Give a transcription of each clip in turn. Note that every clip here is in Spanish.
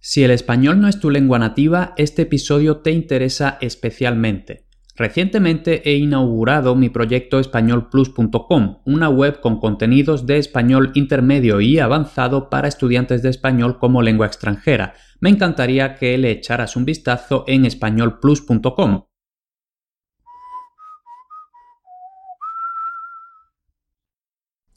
Si el español no es tu lengua nativa, este episodio te interesa especialmente. Recientemente he inaugurado mi proyecto españolplus.com, una web con contenidos de español intermedio y avanzado para estudiantes de español como lengua extranjera. Me encantaría que le echaras un vistazo en españolplus.com.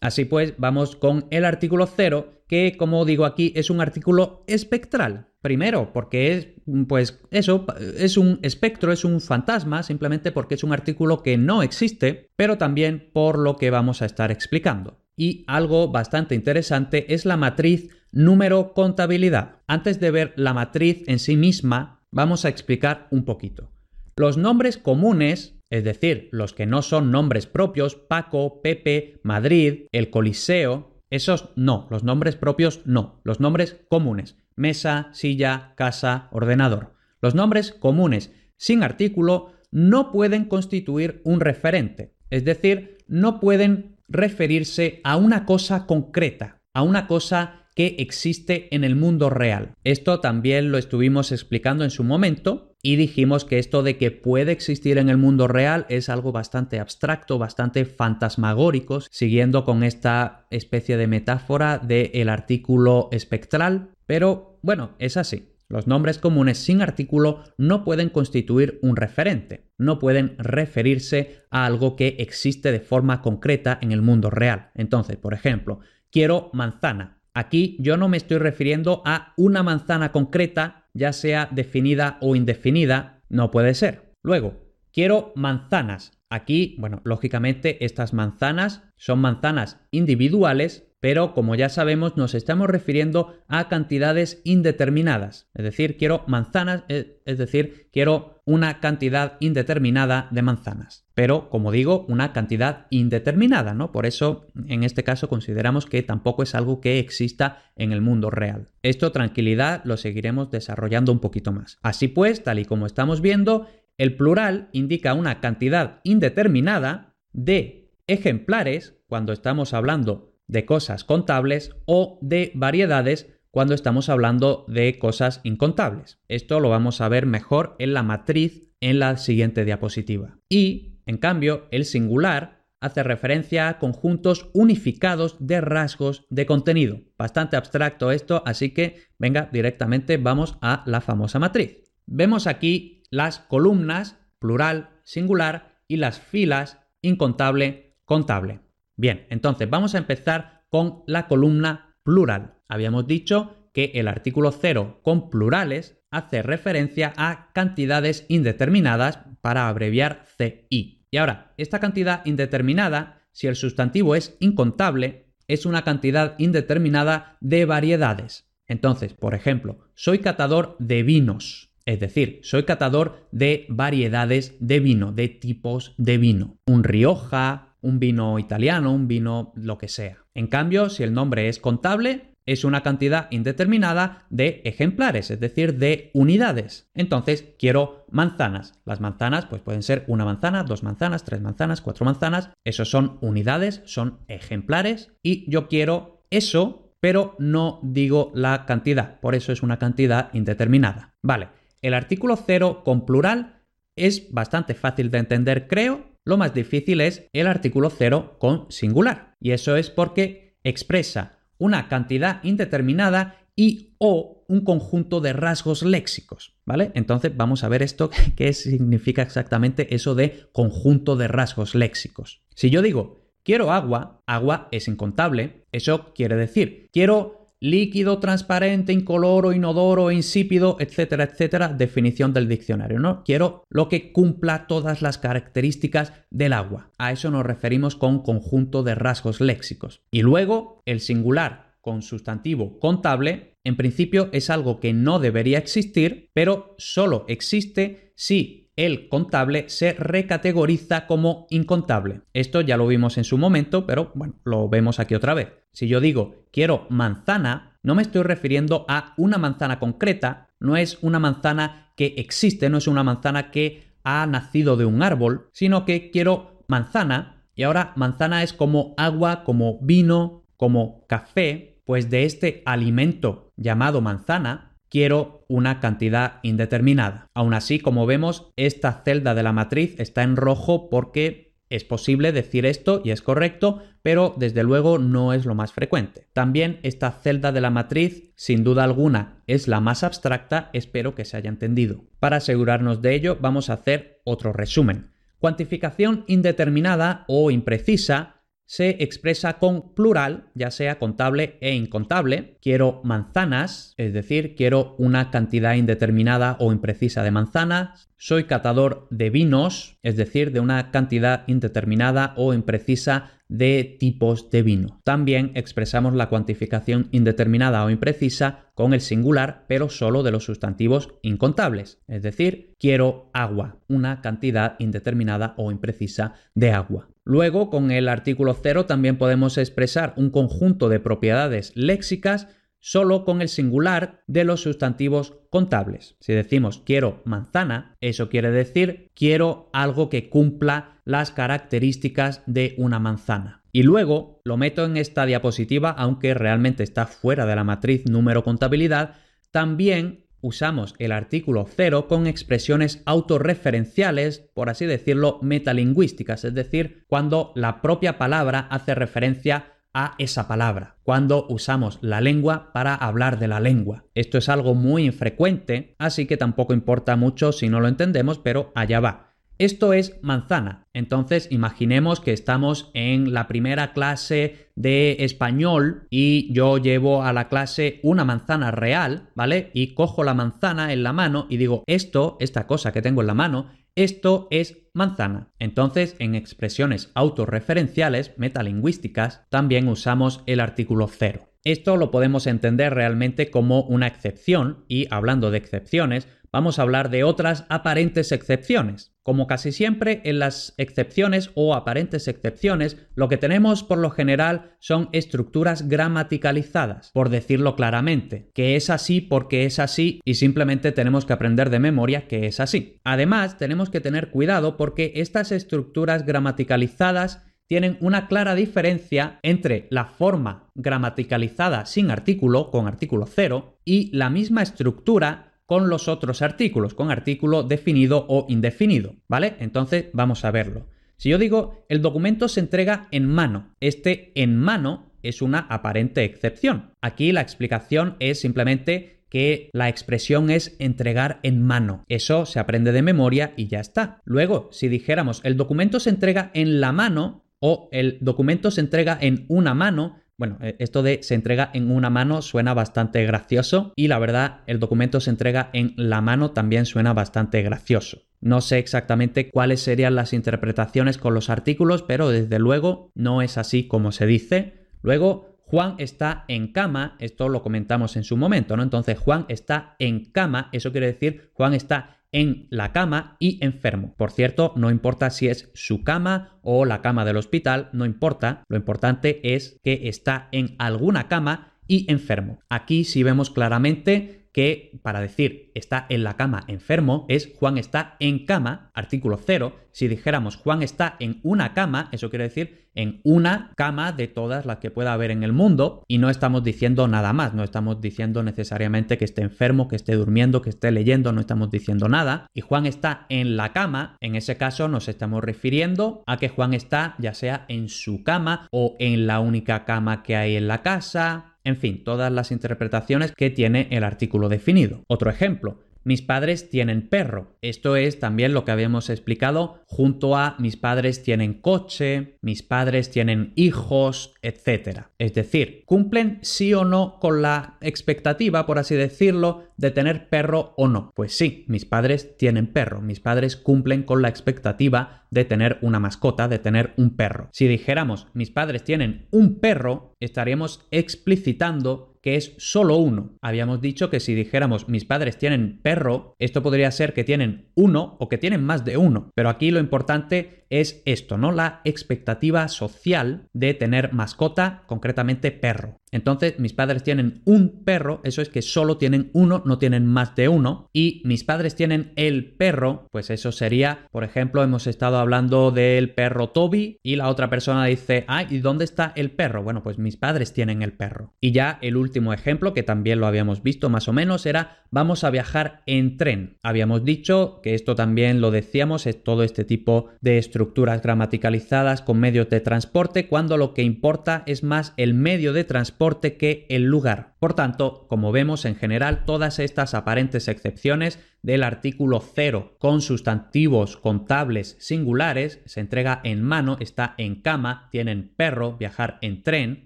Así pues, vamos con el artículo 0, que como digo aquí es un artículo espectral. Primero, porque es, pues eso, es un espectro, es un fantasma, simplemente porque es un artículo que no existe, pero también por lo que vamos a estar explicando. Y algo bastante interesante es la matriz número contabilidad. Antes de ver la matriz en sí misma, vamos a explicar un poquito. Los nombres comunes es decir, los que no son nombres propios, Paco, Pepe, Madrid, el Coliseo, esos no, los nombres propios no, los nombres comunes, mesa, silla, casa, ordenador. Los nombres comunes sin artículo no pueden constituir un referente, es decir, no pueden referirse a una cosa concreta, a una cosa que existe en el mundo real. Esto también lo estuvimos explicando en su momento y dijimos que esto de que puede existir en el mundo real es algo bastante abstracto, bastante fantasmagórico, siguiendo con esta especie de metáfora del artículo espectral, pero bueno, es así. Los nombres comunes sin artículo no pueden constituir un referente, no pueden referirse a algo que existe de forma concreta en el mundo real. Entonces, por ejemplo, quiero manzana. Aquí yo no me estoy refiriendo a una manzana concreta ya sea definida o indefinida, no puede ser. Luego, quiero manzanas. Aquí, bueno, lógicamente estas manzanas son manzanas individuales, pero como ya sabemos nos estamos refiriendo a cantidades indeterminadas. Es decir, quiero manzanas, eh, es decir, quiero una cantidad indeterminada de manzanas. Pero, como digo, una cantidad indeterminada, ¿no? Por eso, en este caso, consideramos que tampoco es algo que exista en el mundo real. Esto, tranquilidad, lo seguiremos desarrollando un poquito más. Así pues, tal y como estamos viendo, el plural indica una cantidad indeterminada de ejemplares cuando estamos hablando de cosas contables o de variedades cuando estamos hablando de cosas incontables. Esto lo vamos a ver mejor en la matriz en la siguiente diapositiva. Y, en cambio, el singular hace referencia a conjuntos unificados de rasgos de contenido. Bastante abstracto esto, así que venga, directamente vamos a la famosa matriz. Vemos aquí las columnas, plural, singular, y las filas, incontable, contable. Bien, entonces vamos a empezar con la columna plural. Habíamos dicho que el artículo 0 con plurales hace referencia a cantidades indeterminadas para abreviar CI. Y ahora, esta cantidad indeterminada, si el sustantivo es incontable, es una cantidad indeterminada de variedades. Entonces, por ejemplo, soy catador de vinos. Es decir, soy catador de variedades de vino, de tipos de vino. Un Rioja, un vino italiano, un vino lo que sea. En cambio, si el nombre es contable, es una cantidad indeterminada de ejemplares, es decir, de unidades. Entonces, quiero manzanas. Las manzanas pues pueden ser una manzana, dos manzanas, tres manzanas, cuatro manzanas. Esos son unidades, son ejemplares y yo quiero eso, pero no digo la cantidad. Por eso es una cantidad indeterminada. Vale, el artículo 0 con plural es bastante fácil de entender, creo, lo más difícil es el artículo 0 con singular. Y eso es porque expresa una cantidad indeterminada y o un conjunto de rasgos léxicos, ¿vale? Entonces vamos a ver esto, qué significa exactamente eso de conjunto de rasgos léxicos. Si yo digo quiero agua, agua es incontable, eso quiere decir quiero líquido, transparente, incoloro, inodoro, insípido, etcétera, etcétera, definición del diccionario, ¿no? Quiero lo que cumpla todas las características del agua. A eso nos referimos con conjunto de rasgos léxicos. Y luego, el singular con sustantivo contable en principio es algo que no debería existir, pero solo existe si el contable se recategoriza como incontable. Esto ya lo vimos en su momento, pero bueno, lo vemos aquí otra vez. Si yo digo quiero manzana, no me estoy refiriendo a una manzana concreta, no es una manzana que existe, no es una manzana que ha nacido de un árbol, sino que quiero manzana, y ahora manzana es como agua, como vino, como café, pues de este alimento llamado manzana quiero una cantidad indeterminada. Aún así, como vemos, esta celda de la matriz está en rojo porque es posible decir esto y es correcto, pero desde luego no es lo más frecuente. También esta celda de la matriz, sin duda alguna, es la más abstracta, espero que se haya entendido. Para asegurarnos de ello, vamos a hacer otro resumen. Cuantificación indeterminada o imprecisa se expresa con plural, ya sea contable e incontable. Quiero manzanas, es decir, quiero una cantidad indeterminada o imprecisa de manzanas. Soy catador de vinos, es decir, de una cantidad indeterminada o imprecisa de tipos de vino. También expresamos la cuantificación indeterminada o imprecisa con el singular, pero solo de los sustantivos incontables. Es decir, quiero agua, una cantidad indeterminada o imprecisa de agua. Luego, con el artículo 0 también podemos expresar un conjunto de propiedades léxicas solo con el singular de los sustantivos contables. Si decimos quiero manzana, eso quiere decir quiero algo que cumpla las características de una manzana. Y luego lo meto en esta diapositiva, aunque realmente está fuera de la matriz número contabilidad, también usamos el artículo 0 con expresiones autorreferenciales, por así decirlo, metalingüísticas, es decir, cuando la propia palabra hace referencia a esa palabra, cuando usamos la lengua para hablar de la lengua. Esto es algo muy infrecuente, así que tampoco importa mucho si no lo entendemos, pero allá va. Esto es manzana. Entonces imaginemos que estamos en la primera clase de español y yo llevo a la clase una manzana real, ¿vale? Y cojo la manzana en la mano y digo, esto, esta cosa que tengo en la mano, esto es manzana. Entonces, en expresiones autorreferenciales metalingüísticas, también usamos el artículo cero. Esto lo podemos entender realmente como una excepción y hablando de excepciones, vamos a hablar de otras aparentes excepciones. Como casi siempre en las excepciones o aparentes excepciones, lo que tenemos por lo general son estructuras gramaticalizadas, por decirlo claramente, que es así porque es así y simplemente tenemos que aprender de memoria que es así. Además, tenemos que tener cuidado porque estas estructuras gramaticalizadas tienen una clara diferencia entre la forma gramaticalizada sin artículo, con artículo cero, y la misma estructura con los otros artículos, con artículo definido o indefinido, ¿vale? Entonces vamos a verlo. Si yo digo el documento se entrega en mano, este en mano es una aparente excepción. Aquí la explicación es simplemente que la expresión es entregar en mano. Eso se aprende de memoria y ya está. Luego, si dijéramos el documento se entrega en la mano o el documento se entrega en una mano, bueno, eh, esto de se entrega en una mano suena bastante gracioso y la verdad el documento se entrega en la mano también suena bastante gracioso. No sé exactamente cuáles serían las interpretaciones con los artículos, pero desde luego no es así como se dice. Luego, Juan está en cama, esto lo comentamos en su momento, ¿no? Entonces, Juan está en cama, eso quiere decir Juan está en la cama y enfermo. Por cierto, no importa si es su cama o la cama del hospital, no importa, lo importante es que está en alguna cama y enfermo. Aquí sí vemos claramente que para decir está en la cama enfermo es Juan está en cama, artículo 0. Si dijéramos Juan está en una cama, eso quiere decir en una cama de todas las que pueda haber en el mundo y no estamos diciendo nada más, no estamos diciendo necesariamente que esté enfermo, que esté durmiendo, que esté leyendo, no estamos diciendo nada. Y Juan está en la cama, en ese caso nos estamos refiriendo a que Juan está ya sea en su cama o en la única cama que hay en la casa, en fin, todas las interpretaciones que tiene el artículo definido. Otro ejemplo, mis padres tienen perro. Esto es también lo que habíamos explicado junto a mis padres tienen coche, mis padres tienen hijos, etc. Es decir, cumplen sí o no con la expectativa, por así decirlo, de tener perro o no. Pues sí, mis padres tienen perro, mis padres cumplen con la expectativa de tener una mascota, de tener un perro. Si dijéramos mis padres tienen un perro, estaríamos explicitando que es solo uno. Habíamos dicho que si dijéramos mis padres tienen perro, esto podría ser que tienen uno o que tienen más de uno. Pero aquí lo importante es esto, ¿no? La expectativa social de tener mascota, concretamente perro. Entonces, mis padres tienen un perro, eso es que solo tienen uno, no tienen más de uno. Y mis padres tienen el perro, pues eso sería, por ejemplo, hemos estado hablando del perro Toby y la otra persona dice, ay, ¿y dónde está el perro? Bueno, pues mis padres tienen el perro. Y ya el último ejemplo, que también lo habíamos visto más o menos, era vamos a viajar en tren. Habíamos dicho que esto también lo decíamos, es todo este tipo de estructuras gramaticalizadas con medios de transporte, cuando lo que importa es más el medio de transporte que el lugar. Por tanto, como vemos en general, todas estas aparentes excepciones del artículo 0 con sustantivos contables singulares, se entrega en mano, está en cama, tienen perro, viajar en tren,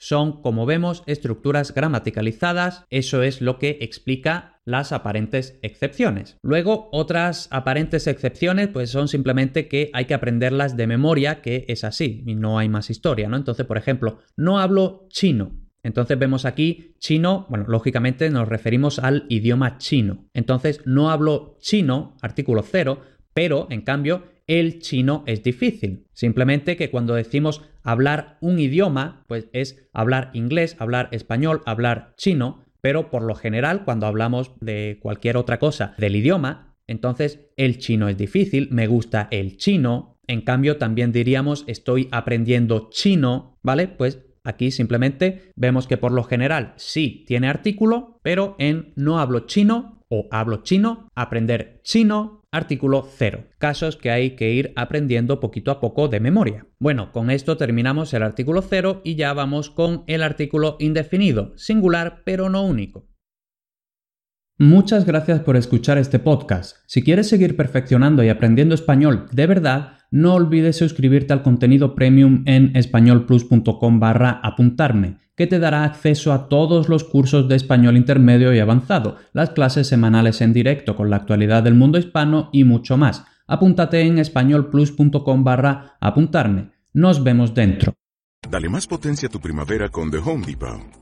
son, como vemos, estructuras gramaticalizadas, eso es lo que explica las aparentes excepciones. Luego, otras aparentes excepciones, pues son simplemente que hay que aprenderlas de memoria, que es así, y no hay más historia, ¿no? Entonces, por ejemplo, no hablo chino. Entonces vemos aquí chino, bueno, lógicamente nos referimos al idioma chino. Entonces no hablo chino, artículo cero, pero en cambio el chino es difícil. Simplemente que cuando decimos hablar un idioma, pues es hablar inglés, hablar español, hablar chino, pero por lo general cuando hablamos de cualquier otra cosa del idioma, entonces el chino es difícil, me gusta el chino, en cambio también diríamos estoy aprendiendo chino, ¿vale? Pues Aquí simplemente vemos que por lo general sí tiene artículo, pero en no hablo chino o hablo chino, aprender chino, artículo cero. Casos que hay que ir aprendiendo poquito a poco de memoria. Bueno, con esto terminamos el artículo cero y ya vamos con el artículo indefinido, singular pero no único. Muchas gracias por escuchar este podcast. Si quieres seguir perfeccionando y aprendiendo español de verdad, no olvides suscribirte al contenido premium en españolplus.com barra apuntarme, que te dará acceso a todos los cursos de español intermedio y avanzado, las clases semanales en directo con la actualidad del mundo hispano y mucho más. Apúntate en españolplus.com barra apuntarme. Nos vemos dentro. Dale más potencia a tu primavera con The Home Depot.